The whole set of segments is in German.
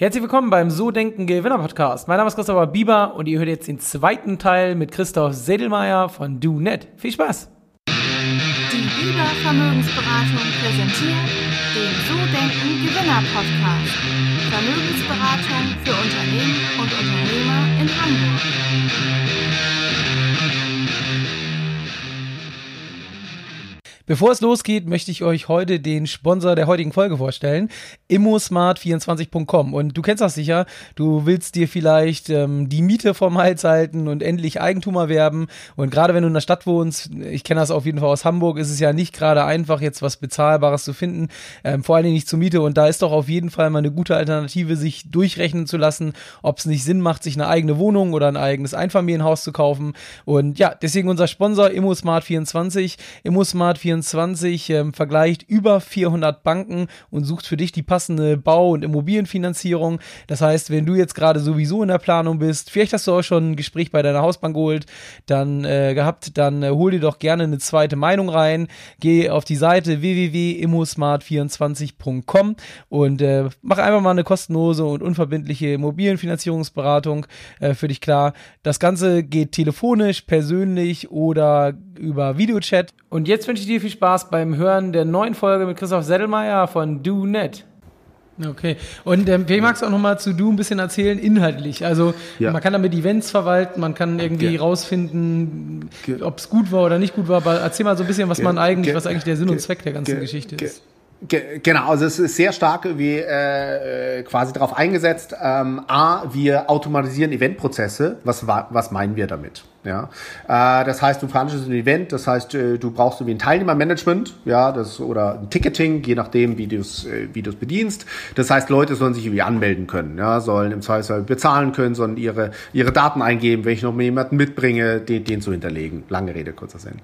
Herzlich willkommen beim So Denken Gewinner Podcast. Mein Name ist Christopher Bieber und ihr hört jetzt den zweiten Teil mit Christoph Sedelmeier von DoNet. Viel Spaß! Die Bieber Vermögensberatung präsentiert den So Denken Gewinner Podcast. Vermögensberatung für Unternehmen und Unternehmer in Hamburg. Bevor es losgeht, möchte ich euch heute den Sponsor der heutigen Folge vorstellen, immosmart24.com. Und du kennst das sicher, du willst dir vielleicht ähm, die Miete vom Hals halten und endlich Eigentum erwerben. Und gerade wenn du in der Stadt wohnst, ich kenne das auf jeden Fall aus Hamburg, ist es ja nicht gerade einfach, jetzt was Bezahlbares zu finden, ähm, vor allen Dingen nicht zur Miete. Und da ist doch auf jeden Fall mal eine gute Alternative, sich durchrechnen zu lassen, ob es nicht Sinn macht, sich eine eigene Wohnung oder ein eigenes Einfamilienhaus zu kaufen. Und ja, deswegen unser Sponsor immosmart24, immosmart24 24 ähm, vergleicht über 400 Banken und sucht für dich die passende Bau- und Immobilienfinanzierung. Das heißt, wenn du jetzt gerade sowieso in der Planung bist, vielleicht hast du auch schon ein Gespräch bei deiner Hausbank geholt, dann äh, gehabt, dann äh, hol dir doch gerne eine zweite Meinung rein. Geh auf die Seite www.immosmart24.com und äh, mach einfach mal eine kostenlose und unverbindliche Immobilienfinanzierungsberatung äh, für dich klar. Das Ganze geht telefonisch, persönlich oder über Videochat. Und jetzt wünsche ich dir viel Spaß beim Hören der neuen Folge mit Christoph Seddelmeier von DoNet. Okay. Und ähm, vielleicht magst du auch nochmal zu Du ein bisschen erzählen, inhaltlich. Also ja. man kann damit Events verwalten, man kann irgendwie ja. rausfinden, ob es gut war oder nicht gut war. Aber erzähl mal so ein bisschen, was man eigentlich, was eigentlich der Sinn und Zweck der ganzen Geschichte ist. Genau, also es ist sehr stark wie äh, quasi darauf eingesetzt. Ähm, A, wir automatisieren Eventprozesse. Was, was meinen wir damit? Ja, äh, das heißt, du veranstaltest ein Event, das heißt, äh, du brauchst irgendwie ein Teilnehmermanagement, ja, das oder ein Ticketing, je nachdem, wie du es äh, wie du es bedienst. Das heißt, Leute sollen sich irgendwie anmelden können, ja, sollen im Zweifelsfall bezahlen können, sollen ihre ihre Daten eingeben, wenn ich noch mal jemanden mitbringe, den, den zu hinterlegen. Lange Rede kurzer Sinn.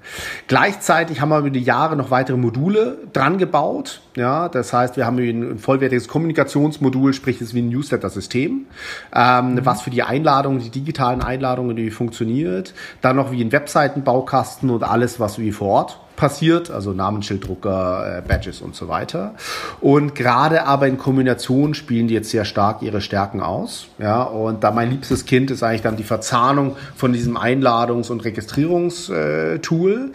Gleichzeitig haben wir über die Jahre noch weitere Module dran gebaut, ja, das heißt, wir haben ein, vollwertiges Kommunikationsmodul, sprich, es ist wie ein Newsletter-System, ähm, mhm. was für die Einladungen, die digitalen Einladungen, die funktioniert. Dann noch wie ein Webseitenbaukasten und alles, was wie vor Ort passiert, also Namensschilddrucker, äh, Badges und so weiter. Und gerade aber in Kombination spielen die jetzt sehr stark ihre Stärken aus. Ja, und da mein liebstes Kind ist eigentlich dann die Verzahnung von diesem Einladungs- und Registrierungstool,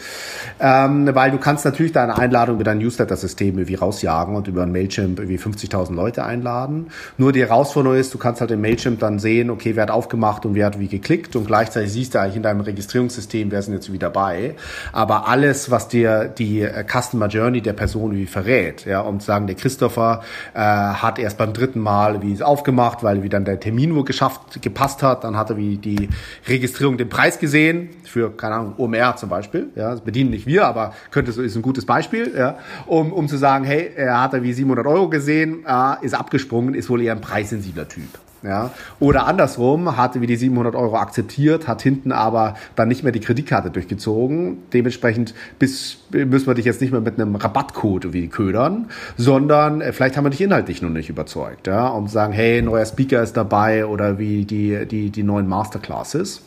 ähm, weil du kannst natürlich deine Einladung über dein Newsletter-System irgendwie rausjagen und über ein Mailchimp irgendwie 50.000 Leute einladen. Nur die Herausforderung ist, du kannst halt im Mailchimp dann sehen, okay, wer hat aufgemacht und wer hat wie geklickt und gleichzeitig siehst du eigentlich in deinem Registrierungssystem, wer sind jetzt wie dabei. Aber alles, was dir die äh, Customer Journey der Person wie verrät. Ja, um zu sagen, der Christopher äh, hat erst beim dritten Mal wie es aufgemacht, weil wie dann der Termin wohl geschafft, gepasst hat. Dann hat er wie die Registrierung den Preis gesehen für, keine Ahnung, OMR zum Beispiel. Ja, das bedienen nicht wir, aber könnte so ist ein gutes Beispiel, ja, um, um zu sagen, hey, er hat er wie 700 Euro gesehen, äh, ist abgesprungen, ist wohl eher ein preissensibler Typ. Ja? Oder andersrum, hatte wie die 700 Euro akzeptiert, hat hinten aber dann nicht mehr die Kreditkarte durchgezogen. Dementsprechend bis, müssen wir dich jetzt nicht mehr mit einem Rabattcode wie ködern, sondern äh, vielleicht haben wir dich inhaltlich noch nicht überzeugt, ja? zu sagen, hey, neuer Speaker ist dabei oder wie die, die, die neuen Masterclasses.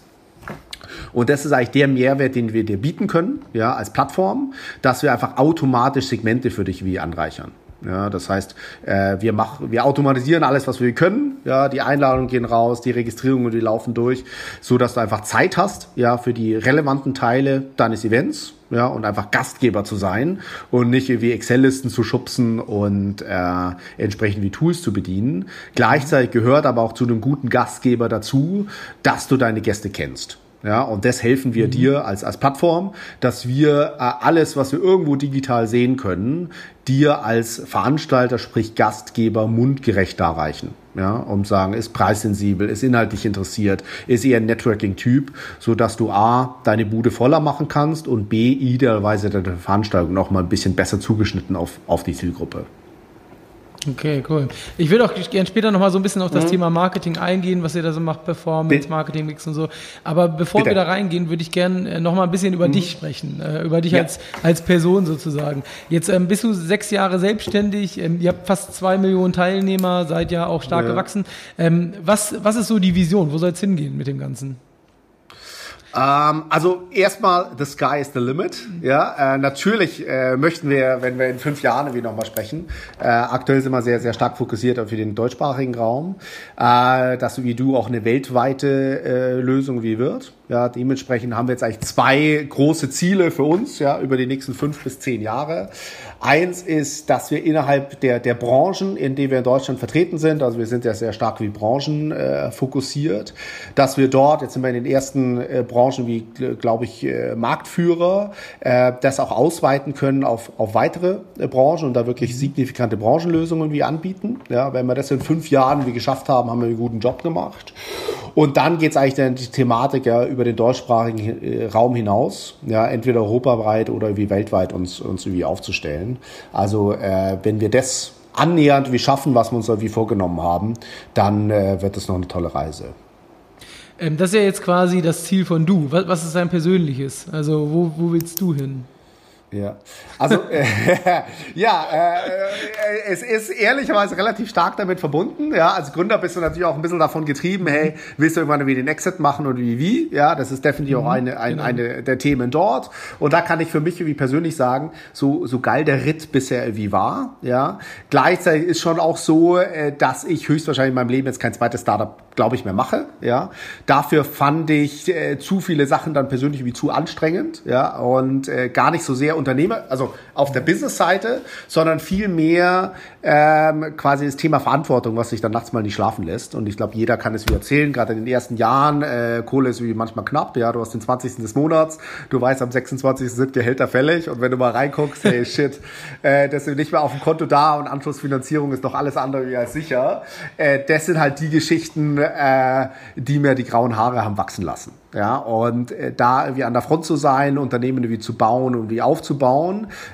Und das ist eigentlich der Mehrwert, den wir dir bieten können, ja, als Plattform, dass wir einfach automatisch Segmente für dich wie anreichern. Ja, das heißt, äh, wir machen, wir automatisieren alles, was wir können. Ja, die Einladungen gehen raus, die Registrierungen, die laufen durch, so dass du einfach Zeit hast, ja, für die relevanten Teile deines Events, ja, und einfach Gastgeber zu sein und nicht irgendwie Excel-Listen zu schubsen und äh, entsprechend wie Tools zu bedienen. Gleichzeitig gehört aber auch zu einem guten Gastgeber dazu, dass du deine Gäste kennst. Ja, und das helfen wir mhm. dir als, als Plattform, dass wir äh, alles, was wir irgendwo digital sehen können, dir als Veranstalter, sprich Gastgeber, mundgerecht darreichen. Ja, um sagen, ist preissensibel, ist inhaltlich interessiert, ist eher ein Networking-Typ, so dass du A, deine Bude voller machen kannst und B, idealerweise deine Veranstaltung noch mal ein bisschen besser zugeschnitten auf, auf die Zielgruppe. Okay, cool. Ich würde auch gerne später nochmal so ein bisschen auf das mhm. Thema Marketing eingehen, was ihr da so macht, Performance, Marketing, Mix und so. Aber bevor Bitte. wir da reingehen, würde ich gerne äh, nochmal ein bisschen über mhm. dich sprechen, äh, über dich ja. als, als Person sozusagen. Jetzt ähm, bist du sechs Jahre selbstständig, ähm, ihr habt fast zwei Millionen Teilnehmer, seid ja auch stark ja. gewachsen. Ähm, was, was ist so die Vision? Wo soll es hingehen mit dem Ganzen? Ähm, also erstmal, the sky is the limit. Ja, äh, natürlich äh, möchten wir, wenn wir in fünf Jahren irgendwie nochmal sprechen, äh, aktuell sind wir sehr, sehr stark fokussiert auf den deutschsprachigen Raum, äh, dass wie du auch eine weltweite äh, Lösung wie wird. Ja, dementsprechend haben wir jetzt eigentlich zwei große Ziele für uns, ja, über die nächsten fünf bis zehn Jahre. Eins ist, dass wir innerhalb der, der Branchen, in denen wir in Deutschland vertreten sind, also wir sind ja sehr stark wie Branchen äh, fokussiert, dass wir dort, jetzt sind wir in den ersten äh, Branchen wie, glaube ich, äh, Marktführer, äh, das auch ausweiten können auf, auf weitere äh, Branchen und da wirklich signifikante Branchenlösungen wie anbieten. Ja, wenn wir das in fünf Jahren wie geschafft haben, haben wir einen guten Job gemacht. Und dann geht's eigentlich dann die Thematik ja über den deutschsprachigen Raum hinaus, ja, entweder europaweit oder wie weltweit uns, uns irgendwie aufzustellen. Also äh, wenn wir das annähernd wie schaffen, was wir uns irgendwie vorgenommen haben, dann äh, wird es noch eine tolle Reise. Ähm, das ist ja jetzt quasi das Ziel von du. Was, was ist dein persönliches? Also wo, wo willst du hin? Ja, also äh, ja, äh, es ist ehrlicherweise relativ stark damit verbunden. Ja, als Gründer bist du natürlich auch ein bisschen davon getrieben. Hey, willst du irgendwann wieder den Exit machen und wie wie? Ja, das ist definitiv mhm, auch eine, ein, genau. eine der Themen dort. Und da kann ich für mich wie persönlich sagen, so so geil der Ritt bisher wie war. Ja, gleichzeitig ist schon auch so, äh, dass ich höchstwahrscheinlich in meinem Leben jetzt kein zweites Startup glaube ich, mehr mache. Ja, dafür fand ich äh, zu viele Sachen dann persönlich wie zu anstrengend. Ja, und äh, gar nicht so sehr Unternehmer, also auf der Business-Seite, sondern viel mehr ähm, quasi das Thema Verantwortung, was sich dann nachts mal nicht schlafen lässt. Und ich glaube, jeder kann es wie erzählen. Gerade in den ersten Jahren äh, Kohle ist wie manchmal knapp. Ja, du hast den 20. des Monats, du weißt, am 26. sind Gehälter fällig. Und wenn du mal reinguckst, hey shit, äh, das ist nicht mehr auf dem Konto da und Anschlussfinanzierung ist noch alles andere wie als sicher. Äh, das sind halt die Geschichten äh, die mir die grauen Haare haben wachsen lassen. Ja, und äh, da irgendwie an der Front zu sein, Unternehmen irgendwie zu bauen und wie aufzubauen,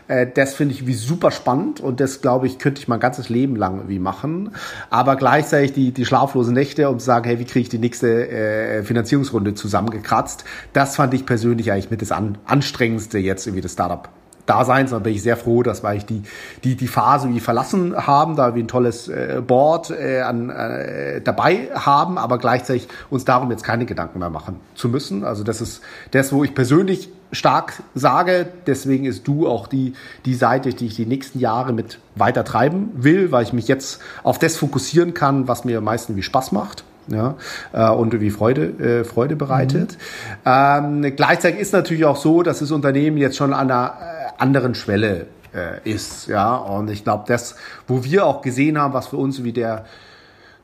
äh, das finde ich wie super spannend und das glaube ich könnte ich mein ganzes Leben lang irgendwie machen. Aber gleichzeitig die, die schlaflosen Nächte, um zu sagen, hey, wie kriege ich die nächste äh, Finanzierungsrunde zusammengekratzt, das fand ich persönlich eigentlich mit das an, anstrengendste jetzt irgendwie das Startup Daseins. Da bin ich sehr froh, dass wir eigentlich die, die, die Phase wie verlassen haben, da wir ein tolles äh, Board äh, an, äh, dabei haben, aber gleichzeitig uns darum jetzt keine Gedanken mehr machen zu müssen. Also das ist das, wo ich persönlich stark sage. Deswegen ist du auch die, die Seite, die ich die nächsten Jahre mit weiter treiben will, weil ich mich jetzt auf das fokussieren kann, was mir am meisten wie Spaß macht ja, äh, und irgendwie Freude, äh, Freude bereitet. Mhm. Ähm, gleichzeitig ist natürlich auch so, dass das Unternehmen jetzt schon an äh, anderen Schwelle äh, ist, ja, und ich glaube, das, wo wir auch gesehen haben, was für uns wie der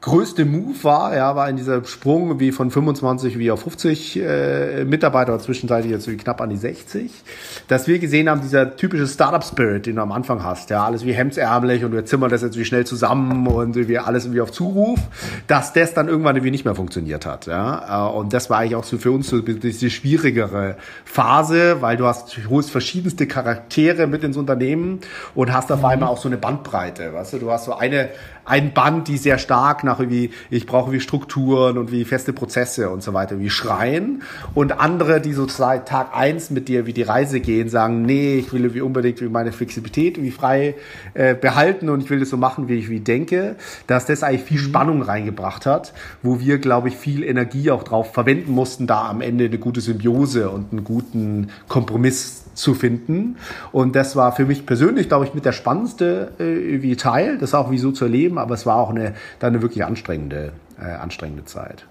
größte Move war, ja, war in dieser Sprung wie von 25 wie auf 50 äh, Mitarbeiter, zwischenzeitlich jetzt wie knapp an die 60, dass wir gesehen haben, dieser typische Startup-Spirit, den du am Anfang hast, ja, alles wie hemdsärmlich und wir zimmern das jetzt wie schnell zusammen und wir alles irgendwie auf Zuruf, dass das dann irgendwann irgendwie nicht mehr funktioniert hat, ja, äh, und das war eigentlich auch so für uns so diese schwierigere Phase, weil du hast, du holst verschiedenste Charaktere mit ins Unternehmen und hast auf einmal auch so eine Bandbreite, weißt du, du hast so eine ein Band, die sehr stark nach wie ich brauche wie Strukturen und wie feste Prozesse und so weiter, wie schreien und andere, die so seit Tag eins mit dir wie die Reise gehen, sagen, nee, ich will wie unbedingt wie meine Flexibilität wie frei äh, behalten und ich will das so machen, wie ich wie denke, dass das eigentlich viel mhm. Spannung reingebracht hat, wo wir, glaube ich, viel Energie auch drauf verwenden mussten, da am Ende eine gute Symbiose und einen guten Kompromiss zu finden. Und das war für mich persönlich, glaube ich, mit der spannendste äh, wie Teil, das auch wie so zu erleben, aber es war auch eine, dann eine wirklich anstrengende, äh, anstrengende Zeit.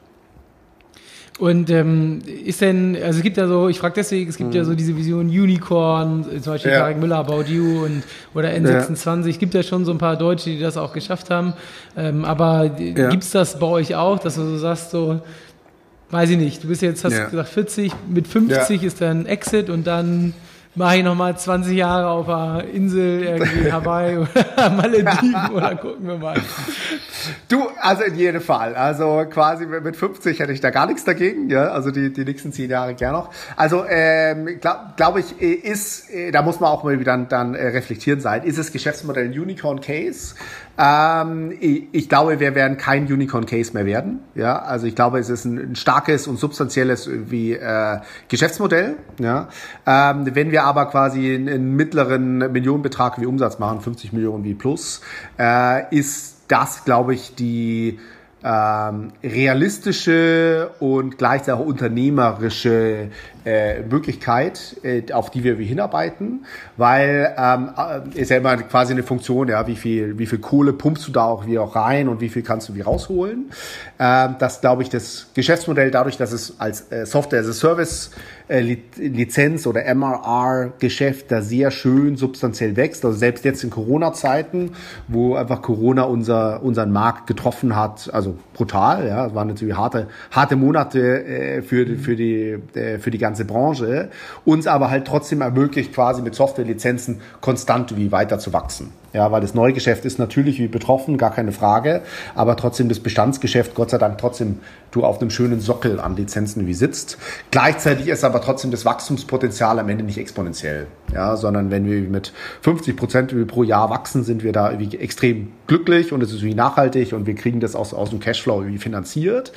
Und ähm, ist denn, also es gibt ja so, ich frage deswegen, es gibt mhm. ja so diese Vision Unicorn, zum Beispiel ja. Tarek Müller, About You und oder N26, ja. es gibt ja schon so ein paar Deutsche, die das auch geschafft haben. Ähm, aber ja. gibt's das bei euch auch, dass du so sagst, so, weiß ich nicht, du bist jetzt, hast ja. gesagt 40, mit 50 ist dann Exit und dann mache ich nochmal 20 Jahre auf einer Insel irgendwie Hawaii oder Malediven oder gucken wir mal. Du, also in jedem Fall. Also quasi mit 50 hätte ich da gar nichts dagegen. Ja, also die, die nächsten zehn Jahre gern noch. Also ähm, glaube glaub ich, ist, da muss man auch mal wieder dann, dann äh, reflektieren sein. Ist das Geschäftsmodell ein Unicorn Case? Ähm, ich, glaube, wir werden kein Unicorn Case mehr werden. Ja, also ich glaube, es ist ein, ein starkes und substanzielles wie äh, Geschäftsmodell. Ja, ähm, wenn wir aber quasi einen, mittleren Millionenbetrag wie Umsatz machen, 50 Millionen wie plus, äh, ist das, glaube ich, die ähm, realistische und gleichzeitig auch unternehmerische äh, Möglichkeit, äh, auf die wir hinarbeiten, weil ähm, äh, ist ja immer quasi eine Funktion, ja, wie viel, wie viel Kohle pumpst du da auch wie auch rein und wie viel kannst du wie rausholen. Ähm, das glaube ich, das Geschäftsmodell dadurch, dass es als äh, Software as a Service äh, Lizenz oder MRR-Geschäft da sehr schön substanziell wächst. Also selbst jetzt in Corona-Zeiten, wo einfach Corona unser, unseren Markt getroffen hat, also brutal, ja, es waren natürlich harte, harte Monate äh, für, für, die, äh, für die ganze Branche, uns aber halt trotzdem ermöglicht, quasi mit Software-Lizenzen konstant wie weiter zu wachsen. Ja, weil das Neugeschäft ist natürlich wie betroffen, gar keine Frage, aber trotzdem das Bestandsgeschäft, Gott sei Dank, trotzdem du auf einem schönen Sockel an Lizenzen wie sitzt. Gleichzeitig ist aber trotzdem das Wachstumspotenzial am Ende nicht exponentiell, ja, sondern wenn wir mit 50 Prozent pro Jahr wachsen, sind wir da irgendwie extrem glücklich und es ist irgendwie nachhaltig und wir kriegen das aus, aus dem Cashflow irgendwie finanziert.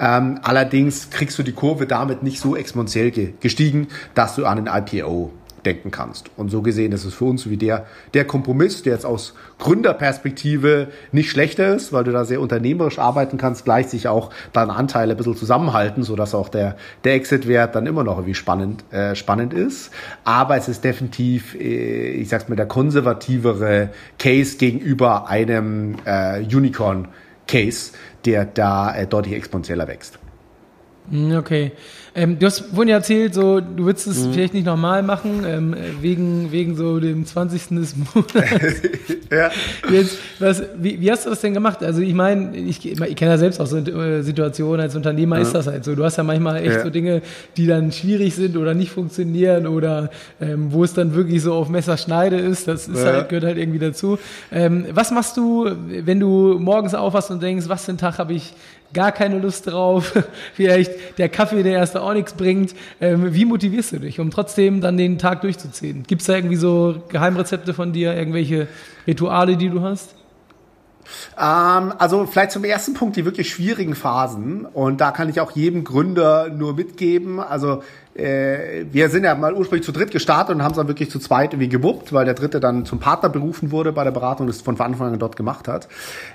Ähm, allerdings kriegst du die Kurve damit nicht so exponentiell gestiegen, dass du an ein IPO denken kannst. Und so gesehen ist es für uns wie der, der Kompromiss, der jetzt aus Gründerperspektive nicht schlechter ist, weil du da sehr unternehmerisch arbeiten kannst, gleich sich auch deine Anteile ein bisschen zusammenhalten, sodass auch der, der Exit-Wert dann immer noch irgendwie spannend, äh, spannend ist. Aber es ist definitiv, äh, ich sag's mal, der konservativere Case gegenüber einem äh, Unicorn-Case, der da äh, deutlich exponentieller wächst. Hm, okay. Ähm, du hast vorhin ja erzählt, so, du würdest es mhm. vielleicht nicht nochmal machen, ähm, wegen, wegen so dem 20. des Monats. ja. Jetzt, was, wie, wie, hast du das denn gemacht? Also ich meine, ich, ich kenne ja selbst auch so äh, Situationen, als Unternehmer ja. ist das halt so. Du hast ja manchmal echt ja. so Dinge, die dann schwierig sind oder nicht funktionieren oder ähm, wo es dann wirklich so auf Messerschneide ist. Das ist ja. halt, gehört halt irgendwie dazu. Ähm, was machst du, wenn du morgens aufwachst und denkst, was für einen Tag habe ich gar keine Lust drauf, vielleicht der Kaffee, der erst auch nichts bringt. Ähm, wie motivierst du dich, um trotzdem dann den Tag durchzuziehen? Gibt es da irgendwie so Geheimrezepte von dir, irgendwelche Rituale, die du hast? Ähm, also vielleicht zum ersten Punkt die wirklich schwierigen Phasen. Und da kann ich auch jedem Gründer nur mitgeben. Also äh, wir sind ja mal ursprünglich zu dritt gestartet und haben es dann wirklich zu zweit irgendwie gewuppt, weil der dritte dann zum Partner berufen wurde bei der Beratung es von Anfang an dort gemacht hat.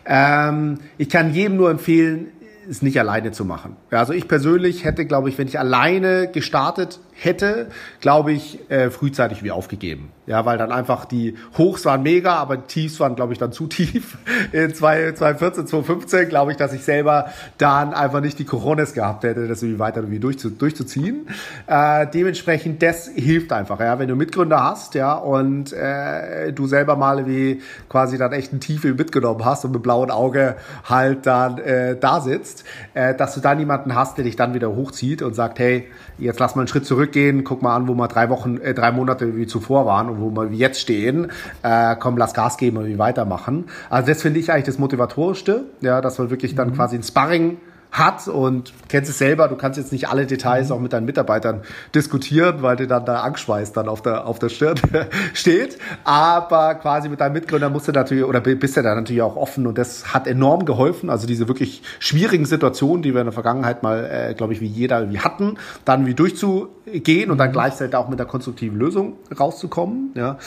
Ähm, ich kann jedem nur empfehlen, es nicht alleine zu machen. Also ich persönlich hätte, glaube ich, wenn ich alleine gestartet hätte, glaube ich, äh, frühzeitig wie aufgegeben. Ja, weil dann einfach die Hochs waren mega, aber die Tiefs waren, glaube ich, dann zu tief. In 2014, 2015 glaube ich, dass ich selber dann einfach nicht die Coronas gehabt hätte, das irgendwie weiter irgendwie durchzu, durchzuziehen. Äh, dementsprechend, das hilft einfach, ja, wenn du Mitgründer hast, ja, und äh, du selber mal wie quasi dann echt ein Tiefe mitgenommen hast und mit blauem Auge halt dann äh, da sitzt, äh, dass du da niemanden hast, der dich dann wieder hochzieht und sagt, hey, jetzt lass mal einen Schritt zurückgehen, guck mal an, wo wir drei Wochen, äh, drei Monate wie zuvor waren und wo wir jetzt stehen. Äh, komm, lass Gas geben und wie weitermachen. Also das finde ich eigentlich das Motivatorischste, ja, dass man wirklich dann mhm. quasi ein Sparring hat und kennst es selber, du kannst jetzt nicht alle Details auch mit deinen Mitarbeitern diskutieren, weil dir dann da Angstschweiß dann auf der, auf der Stirn steht, aber quasi mit deinem Mitgründer musst du natürlich, oder bist du da natürlich auch offen und das hat enorm geholfen, also diese wirklich schwierigen Situationen, die wir in der Vergangenheit mal, äh, glaube ich, wie jeder wie hatten, dann wie durchzugehen und dann mhm. gleichzeitig auch mit der konstruktiven Lösung rauszukommen, ja.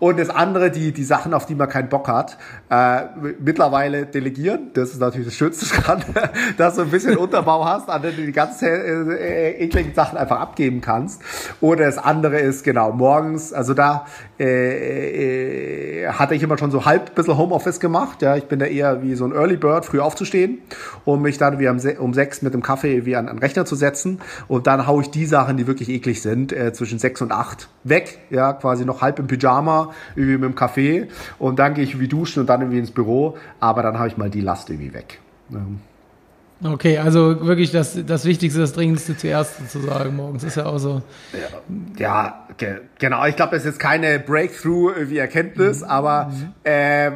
Und das andere, die, die Sachen, auf die man keinen Bock hat, äh, mittlerweile delegieren, das ist natürlich das Schönste dran, dass du ein bisschen Unterbau hast, an dem du die ganzen äh, äh, ekligen Sachen einfach abgeben kannst. Oder das andere ist, genau, morgens, also da äh, äh, hatte ich immer schon so halb ein bisschen Homeoffice gemacht. Ja, ich bin da eher wie so ein Early Bird, früh aufzustehen, um mich dann wie um sechs mit dem Kaffee wie an, an Rechner zu setzen. Und dann haue ich die Sachen, die wirklich eklig sind, äh, zwischen sechs und acht weg. Ja, quasi noch halb im Pyjama, irgendwie mit dem Kaffee. Und dann gehe ich wie duschen und dann irgendwie ins Büro. Aber dann habe ich mal die Last irgendwie weg. Ja. Okay, also wirklich das, das Wichtigste, das Dringendste zuerst sozusagen morgens ist ja auch so. Ja, ja genau. Ich glaube, es ist keine Breakthrough wie Erkenntnis, mhm. aber äh,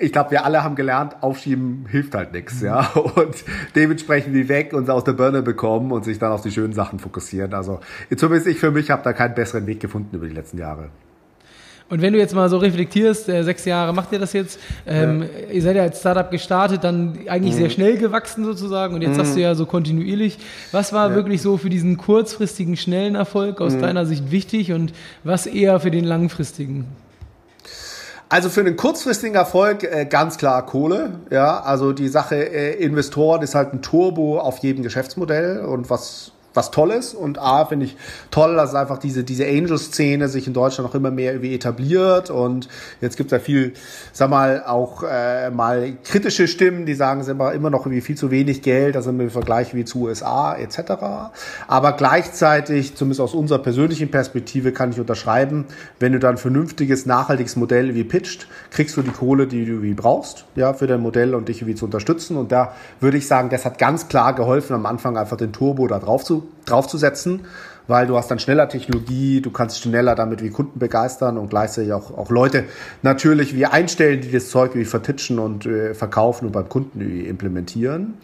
ich glaube, wir alle haben gelernt, aufschieben hilft halt nichts, mhm. ja. Und dementsprechend wie weg und aus der Birne bekommen und sich dann auf die schönen Sachen fokussieren. Also zumindest ich für mich habe da keinen besseren Weg gefunden über die letzten Jahre. Und wenn du jetzt mal so reflektierst, äh, sechs Jahre macht ihr das jetzt, ähm, ja. ihr seid ja als Startup gestartet, dann eigentlich mhm. sehr schnell gewachsen sozusagen und jetzt mhm. hast du ja so kontinuierlich. Was war ja. wirklich so für diesen kurzfristigen, schnellen Erfolg aus mhm. deiner Sicht wichtig und was eher für den langfristigen? Also für einen kurzfristigen Erfolg äh, ganz klar Kohle. Ja, also die Sache äh, Investoren ist halt ein Turbo auf jedem Geschäftsmodell und was was Tolles und A finde ich toll, dass einfach diese, diese Angel-Szene sich in Deutschland noch immer mehr irgendwie etabliert und jetzt gibt es ja viel, sag mal, auch äh, mal kritische Stimmen, die sagen, es ist immer, immer noch irgendwie viel zu wenig Geld, also im Vergleich wie zu USA etc. Aber gleichzeitig, zumindest aus unserer persönlichen Perspektive, kann ich unterschreiben, wenn du dann vernünftiges, nachhaltiges Modell wie pitcht, kriegst du die Kohle, die du wie brauchst, ja, für dein Modell und dich wie zu unterstützen und da würde ich sagen, das hat ganz klar geholfen, am Anfang einfach den Turbo da drauf zu draufzusetzen, weil du hast dann schneller Technologie, du kannst schneller damit wie Kunden begeistern und gleichzeitig auch, auch Leute natürlich wie einstellen, die das Zeug wie vertitschen und äh, verkaufen und beim Kunden implementieren.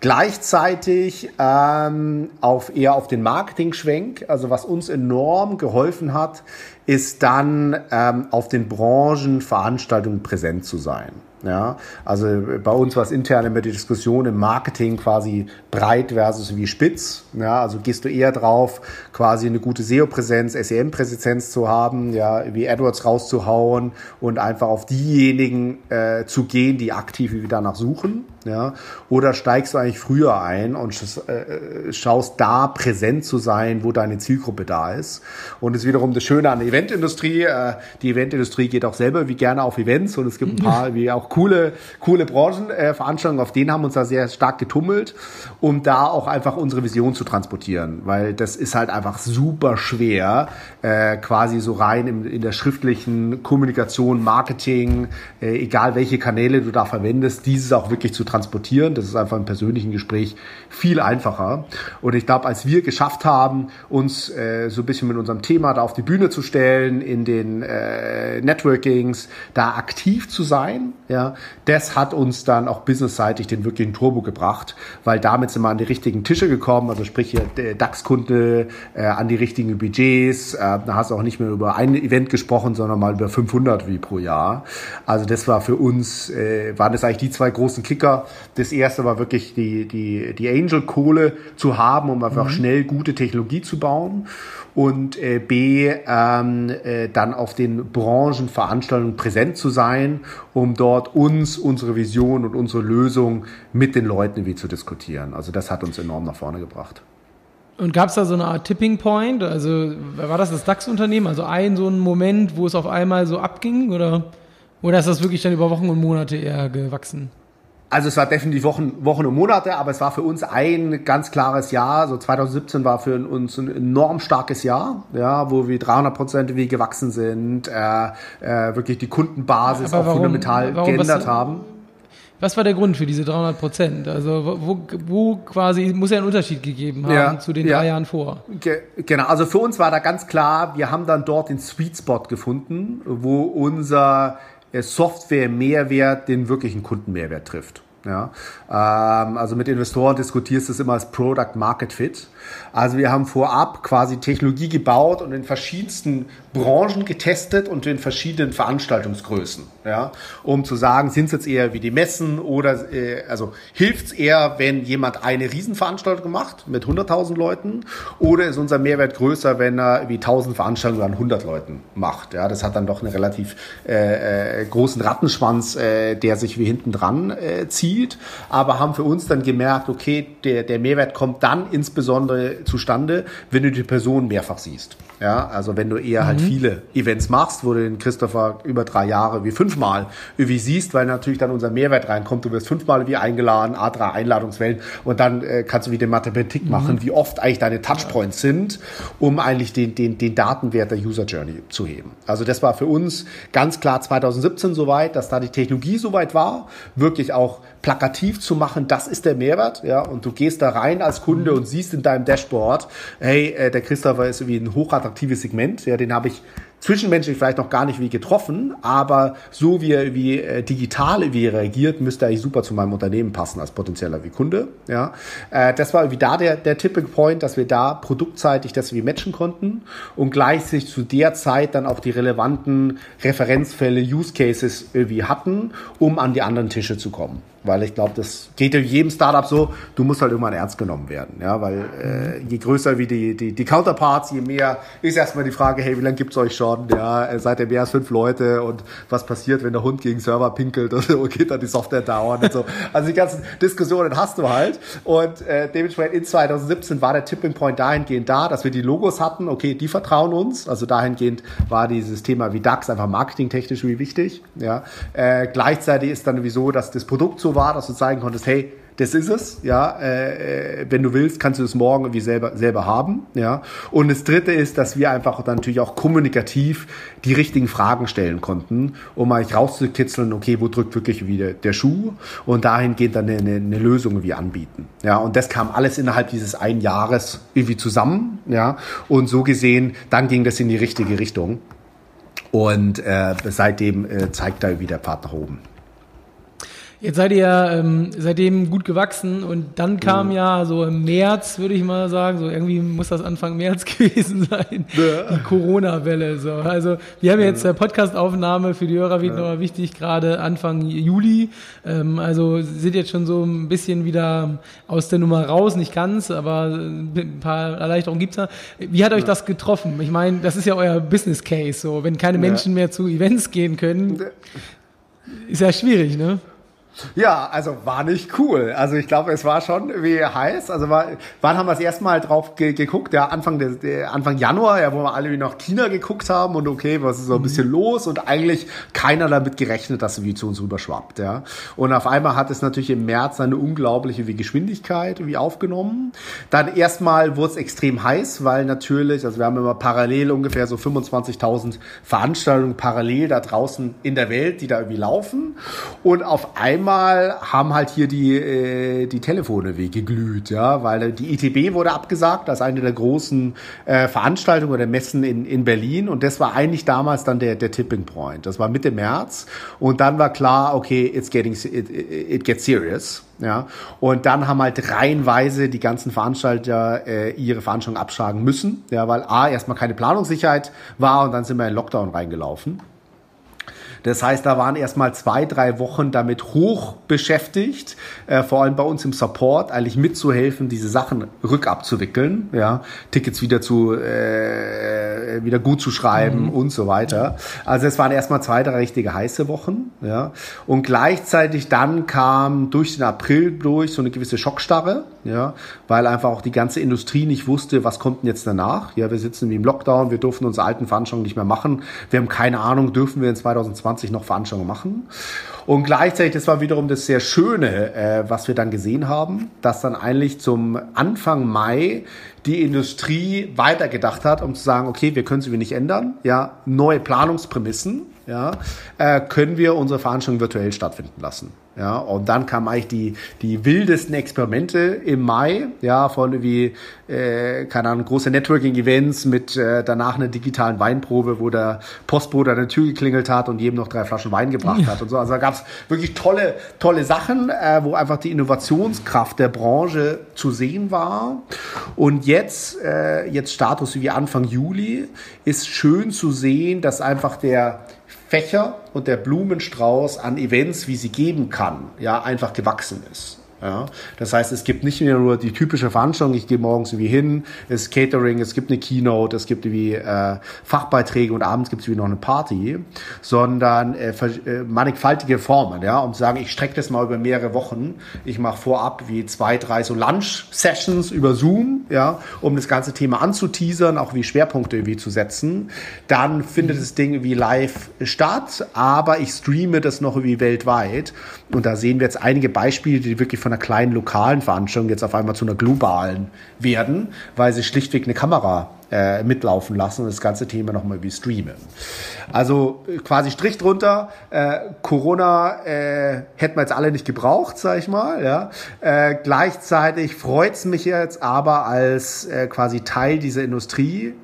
Gleichzeitig ähm, auf eher auf den Marketing-Schwenk, also was uns enorm geholfen hat, ist dann ähm, auf den Branchenveranstaltungen präsent zu sein. Ja, also bei uns war es intern immer die Diskussion im Marketing quasi breit versus wie spitz. Ja, also gehst du eher drauf, quasi eine gute SEO-Präsenz, SEM-Präsenz zu haben, ja, wie AdWords rauszuhauen und einfach auf diejenigen äh, zu gehen, die aktiv wie danach suchen. Ja, oder steigst du eigentlich früher ein und äh, schaust da präsent zu sein, wo deine Zielgruppe da ist. Und das ist wiederum das Schöne an der Eventindustrie. Äh, die Eventindustrie geht auch selber wie gerne auf Events und es gibt ein paar wie auch coole, coole Branchenveranstaltungen, auf denen haben wir uns da sehr stark getummelt, um da auch einfach unsere Vision zu transportieren, weil das ist halt einfach super schwer, äh, quasi so rein in, der schriftlichen Kommunikation, Marketing, äh, egal welche Kanäle du da verwendest, dieses auch wirklich zu transportieren. Das ist einfach im persönlichen Gespräch viel einfacher. Und ich glaube, als wir geschafft haben, uns äh, so ein bisschen mit unserem Thema da auf die Bühne zu stellen, in den äh, Networkings, da aktiv zu sein, ja, das hat uns dann auch businessseitig den wirklichen Turbo gebracht, weil damit sind wir an die richtigen Tische gekommen, also sprich hier DAX-Kunde, äh, an die richtigen Budgets, äh, da hast du auch nicht mehr über ein Event gesprochen, sondern mal über 500 wie pro Jahr. Also das war für uns, äh, waren das eigentlich die zwei großen Kicker. Das erste war wirklich die, die, die Angel-Kohle zu haben, um einfach mhm. schnell gute Technologie zu bauen und äh, B, ähm, äh, dann auf den Branchenveranstaltungen präsent zu sein, um dort uns, unsere Vision und unsere Lösung mit den Leuten wie zu diskutieren. Also das hat uns enorm nach vorne gebracht. Und gab es da so eine Art Tipping Point? Also war das das DAX-Unternehmen? Also ein so ein Moment, wo es auf einmal so abging? Oder, oder ist das wirklich dann über Wochen und Monate eher gewachsen? Also es war definitiv Wochen, Wochen und Monate, aber es war für uns ein ganz klares Jahr. So 2017 war für uns ein enorm starkes Jahr, ja, wo wir 300 Prozent wie gewachsen sind, äh, äh, wirklich die Kundenbasis aber auch warum, fundamental warum, geändert was, haben. Was war der Grund für diese 300 Prozent? Also wo, wo quasi muss ja einen Unterschied gegeben haben ja, zu den ja. drei Jahren vor. Ge genau, also für uns war da ganz klar, wir haben dann dort den Sweet Spot gefunden, wo unser Software-Mehrwert den wirklichen Kundenmehrwert trifft. Ja, ähm, also mit Investoren diskutierst du es immer als Product Market Fit. Also wir haben vorab quasi Technologie gebaut und in verschiedensten Branchen getestet und in verschiedenen Veranstaltungsgrößen, ja, um zu sagen, sind es jetzt eher wie die Messen oder äh, also hilft es eher, wenn jemand eine Riesenveranstaltung macht mit 100.000 Leuten oder ist unser Mehrwert größer, wenn er wie 1000 Veranstaltungen an 100 Leuten macht, ja, das hat dann doch einen relativ äh, äh, großen Rattenschwanz, äh, der sich wie hinten dran äh, zieht, aber haben für uns dann gemerkt, okay, der, der Mehrwert kommt dann insbesondere zustande, wenn du die Person mehrfach siehst. Ja, also wenn du eher halt mhm. halt viele Events machst, wo du den Christopher über drei Jahre wie fünfmal irgendwie siehst, weil natürlich dann unser Mehrwert reinkommt. Du wirst fünfmal wie eingeladen, A3 Einladungswellen und dann äh, kannst du wieder Mathematik mhm. machen, wie oft eigentlich deine Touchpoints sind, um eigentlich den, den, den Datenwert der User Journey zu heben. Also das war für uns ganz klar 2017 soweit, dass da die Technologie soweit war, wirklich auch plakativ zu machen, das ist der Mehrwert, ja, und du gehst da rein als Kunde mhm. und siehst in deinem Dashboard, hey, äh, der Christopher ist wie ein hochattraktives Segment, ja, den habe ich zwischenmenschlich vielleicht noch gar nicht wie getroffen, aber so wie wie äh, digital wie er reagiert, müsste eigentlich super zu meinem Unternehmen passen als potenzieller wie Kunde. Ja, äh, das war wie da der der Tipping Point, dass wir da produktseitig das wie matchen konnten und gleichzeitig zu der Zeit dann auch die relevanten Referenzfälle, Use Cases irgendwie hatten, um an die anderen Tische zu kommen. Weil ich glaube, das geht ja jedem Startup so, du musst halt irgendwann ernst genommen werden, ja, weil äh, je größer wie die, die, die Counterparts, je mehr ist erstmal die Frage, hey, wie lange gibt's euch schon, ja, seid ihr mehr als fünf Leute und was passiert, wenn der Hund gegen Server pinkelt und so, geht dann die Software dauern und so. Also die ganzen Diskussionen hast du halt und äh, dementsprechend in 2017 war der Tipping Point dahingehend da, dass wir die Logos hatten, okay, die vertrauen uns, also dahingehend war dieses Thema wie DAX einfach marketingtechnisch wie wichtig, ja. Äh, gleichzeitig ist dann sowieso, dass das Produkt so war, dass du zeigen konntest, hey, das ist es, ja. Äh, äh wenn du willst, kannst du es morgen irgendwie selber, selber haben, ja. Und das dritte ist, dass wir einfach dann natürlich auch kommunikativ die richtigen Fragen stellen konnten, um eigentlich rauszukitzeln, okay, wo drückt wirklich wieder der Schuh und dahingehend dann eine, eine Lösung irgendwie anbieten, ja. Und das kam alles innerhalb dieses einen Jahres irgendwie zusammen, ja. Und so gesehen, dann ging das in die richtige Richtung. Und äh, seitdem äh, zeigt da wieder nach oben. Jetzt seid ihr ja ähm, seitdem gut gewachsen und dann kam mhm. ja so im März, würde ich mal sagen, so irgendwie muss das Anfang März gewesen sein, ja. die Corona-Welle. So. Also wir haben jetzt äh, Podcast-Aufnahme für die Hörer wieder ja. wichtig, gerade Anfang Juli. Ähm, also sind jetzt schon so ein bisschen wieder aus der Nummer raus, nicht ganz, aber ein paar Erleichterungen gibt's da. Wie hat euch ja. das getroffen? Ich meine, das ist ja euer Business Case. So, wenn keine Menschen mehr zu Events gehen können, ist ja schwierig, ne? Ja, also war nicht cool. Also ich glaube, es war schon wie heiß. Also war, wann haben wir das erste Mal drauf ge geguckt? Ja, Anfang, des, Anfang Januar, ja, wo wir alle wie nach China geguckt haben und okay, was ist so ein bisschen mhm. los und eigentlich keiner damit gerechnet, dass es wie zu uns rüberschwappt. Ja. Und auf einmal hat es natürlich im März eine unglaubliche wie Geschwindigkeit wie aufgenommen. Dann erstmal wurde es extrem heiß, weil natürlich, also wir haben immer parallel ungefähr so 25.000 Veranstaltungen parallel da draußen in der Welt, die da irgendwie laufen. Und auf einmal einmal haben halt hier die, äh, die Telefone wie geglüht, ja, weil die ITB wurde abgesagt, ist eine der großen äh, Veranstaltungen oder Messen in, in Berlin und das war eigentlich damals dann der, der Tipping Point. Das war Mitte März und dann war klar, okay, it's getting, it, it gets serious. Ja, und dann haben halt reihenweise die ganzen Veranstalter äh, ihre Veranstaltung abschlagen müssen, ja, weil A, erstmal keine Planungssicherheit war und dann sind wir in Lockdown reingelaufen. Das heißt, da waren erstmal zwei, drei Wochen damit hoch beschäftigt, äh, vor allem bei uns im Support, eigentlich mitzuhelfen, diese Sachen rückabzuwickeln, ja, Tickets wieder zu äh, wieder gut zu schreiben mhm. und so weiter. Also es waren erstmal zwei, drei richtige heiße Wochen, ja. Und gleichzeitig dann kam durch den April durch so eine gewisse Schockstarre, ja, weil einfach auch die ganze Industrie nicht wusste, was kommt denn jetzt danach. Ja, wir sitzen wie im Lockdown, wir durften unsere alten Veranstaltungen nicht mehr machen. Wir haben keine Ahnung, dürfen wir in 2020 noch Veranstaltungen machen. Und gleichzeitig, das war wiederum das sehr Schöne, äh, was wir dann gesehen haben, dass dann eigentlich zum Anfang Mai die Industrie weitergedacht hat, um zu sagen, okay, wir können sie nicht ändern, ja, neue Planungsprämissen, ja, äh, können wir unsere Veranstaltung virtuell stattfinden lassen. Ja, und dann kamen eigentlich die, die wildesten Experimente im Mai, ja, von wie, äh, keine Ahnung, große Networking-Events mit äh, danach einer digitalen Weinprobe, wo der Postbote an der Tür geklingelt hat und jedem noch drei Flaschen Wein gebracht ja. hat und so. Also da gab's wirklich tolle, tolle Sachen, äh, wo einfach die Innovationskraft der Branche zu sehen war. Und jetzt, äh, jetzt Status wie Anfang Juli, ist schön zu sehen, dass einfach der Fächer und der Blumenstrauß an Events, wie sie geben kann, ja, einfach gewachsen ist. Ja, das heißt, es gibt nicht mehr nur die typische Veranstaltung, ich gehe morgens irgendwie hin, es ist Catering, es gibt eine Keynote, es gibt irgendwie äh, Fachbeiträge und abends gibt es wie noch eine Party, sondern äh, äh, mannigfaltige Formen, ja, um zu sagen, ich strecke das mal über mehrere Wochen. Ich mache vorab wie zwei, drei so Lunch-Sessions über Zoom, ja, um das ganze Thema anzuteasern, auch wie Schwerpunkte irgendwie zu setzen. Dann findet das Ding wie live statt, aber ich streame das noch irgendwie weltweit. Und da sehen wir jetzt einige Beispiele, die wirklich von einer kleinen lokalen Veranstaltung jetzt auf einmal zu einer globalen werden, weil sie schlichtweg eine Kamera äh, mitlaufen lassen und das ganze Thema nochmal wie streamen. Also äh, quasi Strich drunter, äh, Corona äh, hätten wir jetzt alle nicht gebraucht, sag ich mal. Ja. Äh, gleichzeitig freut's mich jetzt aber als äh, quasi Teil dieser Industrie,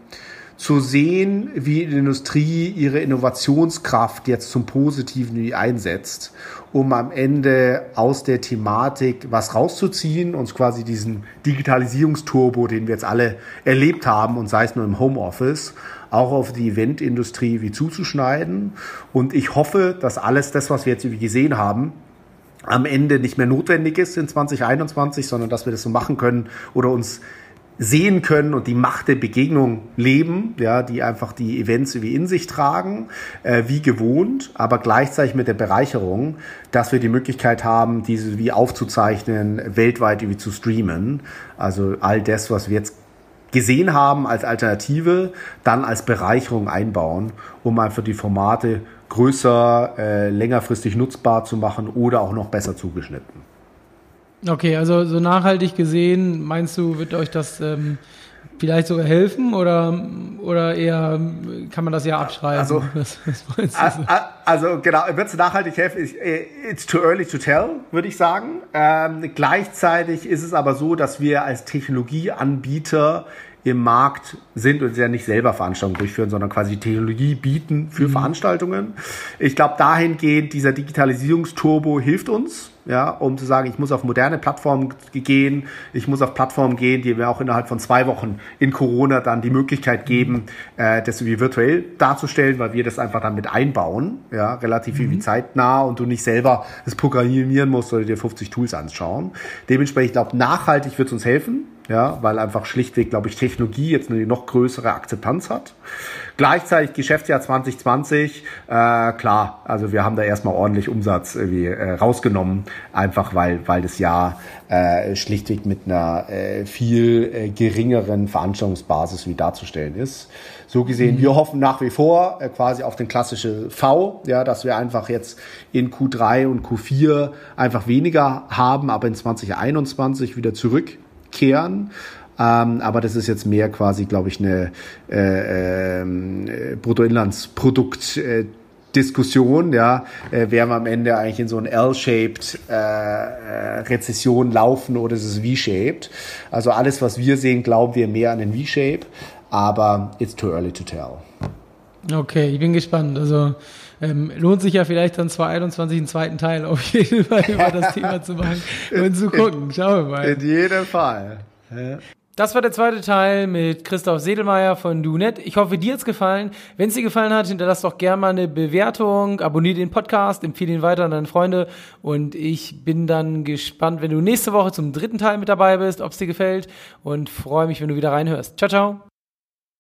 zu sehen, wie die Industrie ihre Innovationskraft jetzt zum Positiven einsetzt um am Ende aus der Thematik was rauszuziehen, uns quasi diesen Digitalisierungsturbo, den wir jetzt alle erlebt haben und sei es nur im Homeoffice, auch auf die Eventindustrie wie zuzuschneiden. Und ich hoffe, dass alles das, was wir jetzt gesehen haben, am Ende nicht mehr notwendig ist in 2021, sondern dass wir das so machen können oder uns sehen können und die Macht der Begegnung leben, ja, die einfach die Events wie in sich tragen, äh, wie gewohnt, aber gleichzeitig mit der Bereicherung, dass wir die Möglichkeit haben, diese wie aufzuzeichnen, weltweit wie zu streamen. Also all das, was wir jetzt gesehen haben als Alternative, dann als Bereicherung einbauen, um einfach die Formate größer, äh, längerfristig nutzbar zu machen oder auch noch besser zugeschnitten. Okay, also so nachhaltig gesehen, meinst du, wird euch das ähm, vielleicht sogar helfen oder, oder eher kann man das ja abschreiben? Also, was, was also genau, wird es nachhaltig helfen? Äh, it's too early to tell, würde ich sagen. Ähm, gleichzeitig ist es aber so, dass wir als Technologieanbieter im Markt sind und ja nicht selber Veranstaltungen durchführen, sondern quasi Technologie bieten für mhm. Veranstaltungen. Ich glaube, dahingehend dieser Digitalisierungsturbo hilft uns, ja, um zu sagen, ich muss auf moderne Plattformen gehen, ich muss auf Plattformen gehen, die mir auch innerhalb von zwei Wochen in Corona dann die Möglichkeit geben, äh, das irgendwie virtuell darzustellen, weil wir das einfach dann mit einbauen, ja, relativ mhm. zeitnah und du nicht selber das programmieren musst oder dir 50 Tools anschauen. Dementsprechend, ich glaube, nachhaltig wird es uns helfen, ja, weil einfach schlichtweg, glaube ich, Technologie jetzt eine noch größere Akzeptanz hat. Gleichzeitig Geschäftsjahr 2020, äh, klar, also wir haben da erstmal ordentlich Umsatz irgendwie äh, rausgenommen, einfach weil, weil das Jahr äh, schlichtweg mit einer äh, viel äh, geringeren Veranstaltungsbasis wie darzustellen ist. So gesehen, mhm. wir hoffen nach wie vor äh, quasi auf den klassischen V, ja, dass wir einfach jetzt in Q3 und Q4 einfach weniger haben, aber in 2021 wieder zurück kehren. Ähm, aber das ist jetzt mehr quasi, glaube ich, eine äh, äh, Bruttoinlandsprodukt. Äh, Diskussion, ja, äh, werden wir am Ende eigentlich in so ein L-shaped äh, äh, Rezession laufen oder ist es V-shaped? Also alles, was wir sehen, glauben wir mehr an den V-shape, aber it's too early to tell. Okay, ich bin gespannt. Also ähm, lohnt sich ja vielleicht dann 2021 einen zweiten Teil auf jeden Fall über das Thema zu machen und zu gucken. Schauen wir mal. In jedem Fall. Ja. Das war der zweite Teil mit Christoph Sedelmeier von DoNet. Ich hoffe, dir hat's gefallen. Wenn es dir gefallen hat, hinterlass doch gerne mal eine Bewertung, abonniere den Podcast, empfehle ihn weiter an deine Freunde und ich bin dann gespannt, wenn du nächste Woche zum dritten Teil mit dabei bist, ob es dir gefällt und freue mich, wenn du wieder reinhörst. Ciao, ciao.